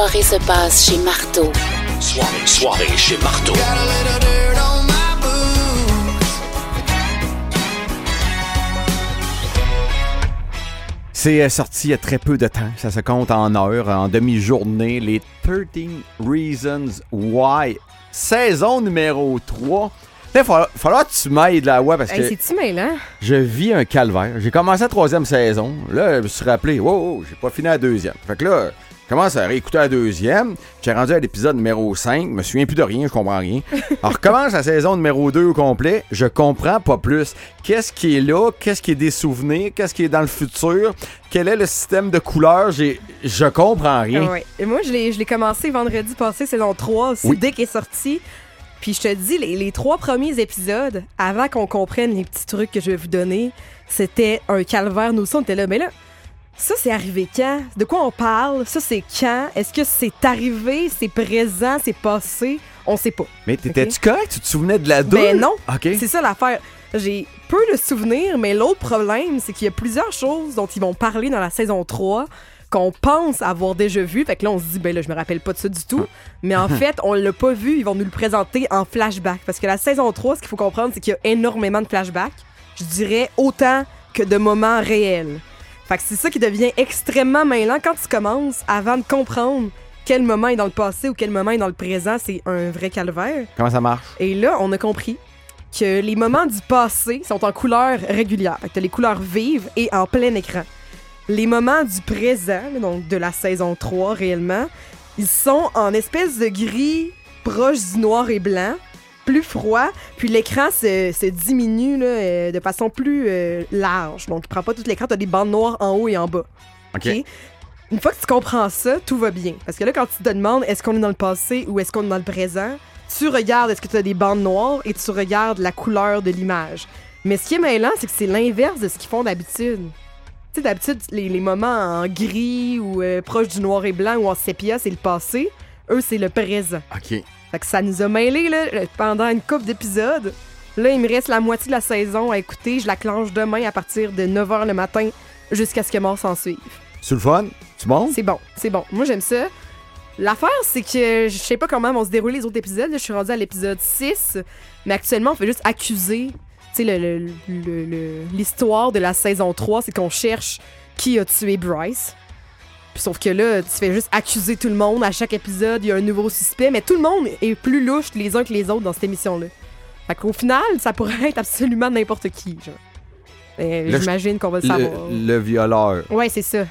soirée se passe chez Marteau. Soirée, soirée chez Marteau. C'est euh, sorti il y a très peu de temps. Ça se compte en heures, en demi-journée. Les 13 Reasons Why. Saison numéro 3. Il va falloir que tu m'aides là, ouais, parce que Hey, je vis un calvaire. J'ai commencé la troisième saison. Là, je me suis rappelé, wow, wow, j'ai pas fini la deuxième. Fait que là, commence à réécouter la deuxième. J'ai rendu à l'épisode numéro 5. Je me souviens plus de rien, je comprends rien. Alors, je recommence la saison numéro 2 au complet. Je comprends pas plus. Qu'est-ce qui est là? Qu'est-ce qui est des souvenirs? Qu'est-ce qui est dans le futur? Quel est le système de couleurs? J'ai, je comprends rien. Ah ouais. Et moi, je l'ai je l'ai commencé vendredi passé, saison 3, aussi, Oui. dès qu'il est sorti. Puis je te dis, les, les trois premiers épisodes, avant qu'on comprenne les petits trucs que je vais vous donner, c'était un calvaire. Nous aussi, on était là. Mais là, ça, c'est arrivé quand? De quoi on parle? Ça, c'est quand? Est-ce que c'est arrivé? C'est présent? C'est passé? On sait pas. Mais t'étais-tu correct? Tu te souvenais de la deux? Ben non. OK. C'est ça l'affaire. J'ai peu de souvenirs, mais l'autre problème, c'est qu'il y a plusieurs choses dont ils vont parler dans la saison 3 qu'on pense avoir déjà vu. Fait que là, on se dit, ben là, je me rappelle pas de ça du tout. Mais en fait, on l'a pas vu. Ils vont nous le présenter en flashback. Parce que la saison 3, ce qu'il faut comprendre, c'est qu'il y a énormément de flashbacks. Je dirais autant que de moments réels. Fait que c'est ça qui devient extrêmement mêlant quand tu commences avant de comprendre quel moment est dans le passé ou quel moment est dans le présent. C'est un vrai calvaire. Comment ça marche? Et là, on a compris que les moments du passé sont en couleur régulière. Fait que t'as les couleurs vives et en plein écran. Les moments du présent, donc de la saison 3 réellement, ils sont en espèce de gris proche du noir et blanc, plus froid, puis l'écran se, se diminue là, euh, de façon plus euh, large. Donc, il prend pas tout l'écran, t'as des bandes noires en haut et en bas. OK. Une fois que tu comprends ça, tout va bien. Parce que là, quand tu te demandes est-ce qu'on est dans le passé ou est-ce qu'on est dans le présent, tu regardes est-ce que tu as des bandes noires et tu regardes la couleur de l'image. Mais ce qui est mêlant, c'est que c'est l'inverse de ce qu'ils font d'habitude. Tu sais, d'habitude, les, les moments en gris ou euh, proche du noir et blanc ou en sépia, c'est le passé. Eux, c'est le présent. OK. Fait que ça nous a mêlés là, pendant une couple d'épisodes. Là, il me reste la moitié de la saison à écouter. Je la clenche demain à partir de 9h le matin jusqu'à ce que mort s'en suive. C'est le fun? Tu bon? C'est bon, c'est bon. Moi, j'aime ça. L'affaire, c'est que je sais pas comment vont se dérouler les autres épisodes. Je suis rendue à l'épisode 6, mais actuellement, on fait juste accuser. Tu sais, l'histoire de la saison 3, c'est qu'on cherche qui a tué Bryce. Puis sauf que là, tu fais juste accuser tout le monde. À chaque épisode, il y a un nouveau suspect, mais tout le monde est plus louche les uns que les autres dans cette émission-là. Fait qu'au final, ça pourrait être absolument n'importe qui, J'imagine qu'on va le savoir. Le, le violeur. Ouais, c'est ça.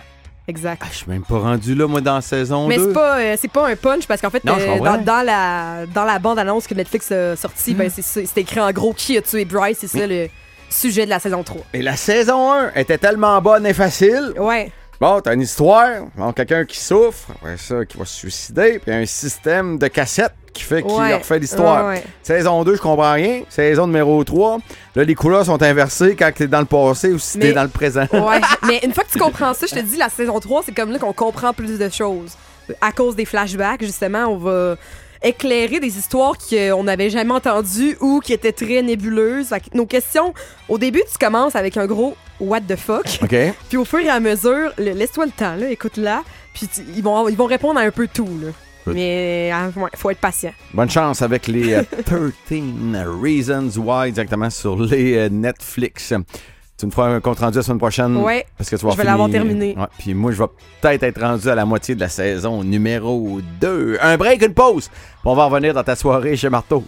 Exact. Ah, je suis même pas rendu là, moi, dans la saison Mais 2. c'est pas, euh, c'est pas un punch parce qu'en fait, Non, euh, dans, dans la, dans la bande-annonce que Netflix a sortie, ben, c'est, c'est écrit en gros qui a tué Bryce. C'est ça le sujet de la saison 3. Et la saison 1 était tellement bonne et facile. Ouais. Bon, t'as une histoire, bon, quelqu'un qui souffre, après ça, qui va se suicider, puis un système de cassettes qui fait qu'il Ouais. refait l'histoire. Ouais, ouais. Saison 2, je comprends rien. Saison numéro 3, là, les couleurs sont inversées quand t'es dans le passé ou si Mais- t'es dans le présent. Ouais. Mais une fois que tu comprends ça, je te dis, la saison 3, c'est comme là qu'on comprend plus de choses. À cause des flashbacks, justement, on va éclairer des histoires qu'on n'avait jamais entendues ou qui étaient très nébuleuses. Fait que nos questions, au début, tu commences avec un gros what the fuck. OK? Puis au fur et à mesure, laisse-toi le temps, là, écoute-la. Puis tu- ils, vont, ils vont répondre à un peu tout. Là. Mais euh, ouais, faut être patient. Bonne chance avec les euh, 13 Reasons Why directement sur les euh, Netflix. Tu me feras un compte rendu la semaine prochaine. Ouais. Parce que tu vas Je vais l'avoir terminé. Ouais, puis moi, je vais peut-être être rendu à la moitié de la saison numéro 2. Un break, une pause. Puis on va revenir dans ta soirée chez Marteau.